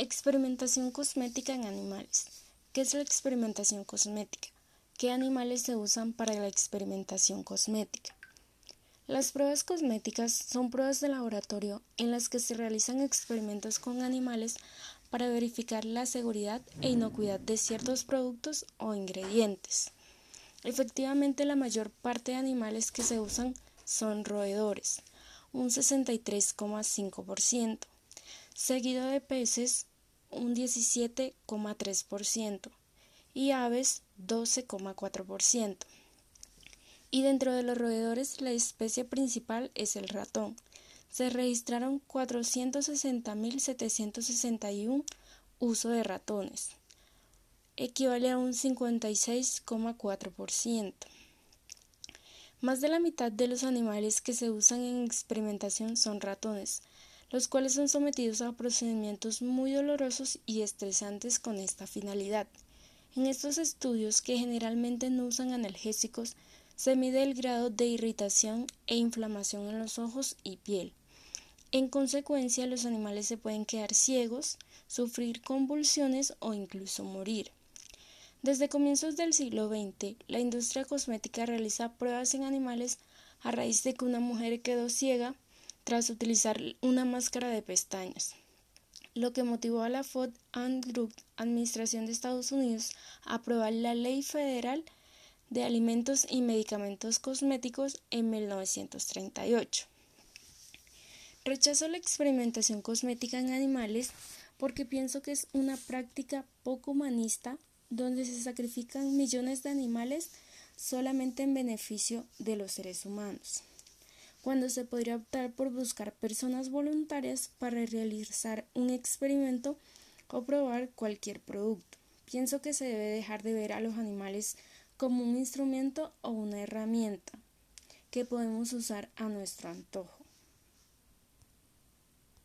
Experimentación cosmética en animales. ¿Qué es la experimentación cosmética? ¿Qué animales se usan para la experimentación cosmética? Las pruebas cosméticas son pruebas de laboratorio en las que se realizan experimentos con animales para verificar la seguridad e inocuidad de ciertos productos o ingredientes. Efectivamente, la mayor parte de animales que se usan son roedores, un 63,5%, seguido de peces, un 17,3%, y aves, 12,4%. Y dentro de los roedores, la especie principal es el ratón. Se registraron 460.761 uso de ratones, equivale a un 56,4%. Más de la mitad de los animales que se usan en experimentación son ratones, los cuales son sometidos a procedimientos muy dolorosos y estresantes con esta finalidad. En estos estudios, que generalmente no usan analgésicos, se mide el grado de irritación e inflamación en los ojos y piel. En consecuencia, los animales se pueden quedar ciegos, sufrir convulsiones o incluso morir. Desde comienzos del siglo XX, la industria cosmética realiza pruebas en animales a raíz de que una mujer quedó ciega tras utilizar una máscara de pestañas, lo que motivó a la Food and Drug Administración de Estados Unidos a aprobar la Ley Federal de Alimentos y Medicamentos Cosméticos en 1938. Rechazo la experimentación cosmética en animales porque pienso que es una práctica poco humanista donde se sacrifican millones de animales solamente en beneficio de los seres humanos, cuando se podría optar por buscar personas voluntarias para realizar un experimento o probar cualquier producto. Pienso que se debe dejar de ver a los animales como un instrumento o una herramienta que podemos usar a nuestro antojo.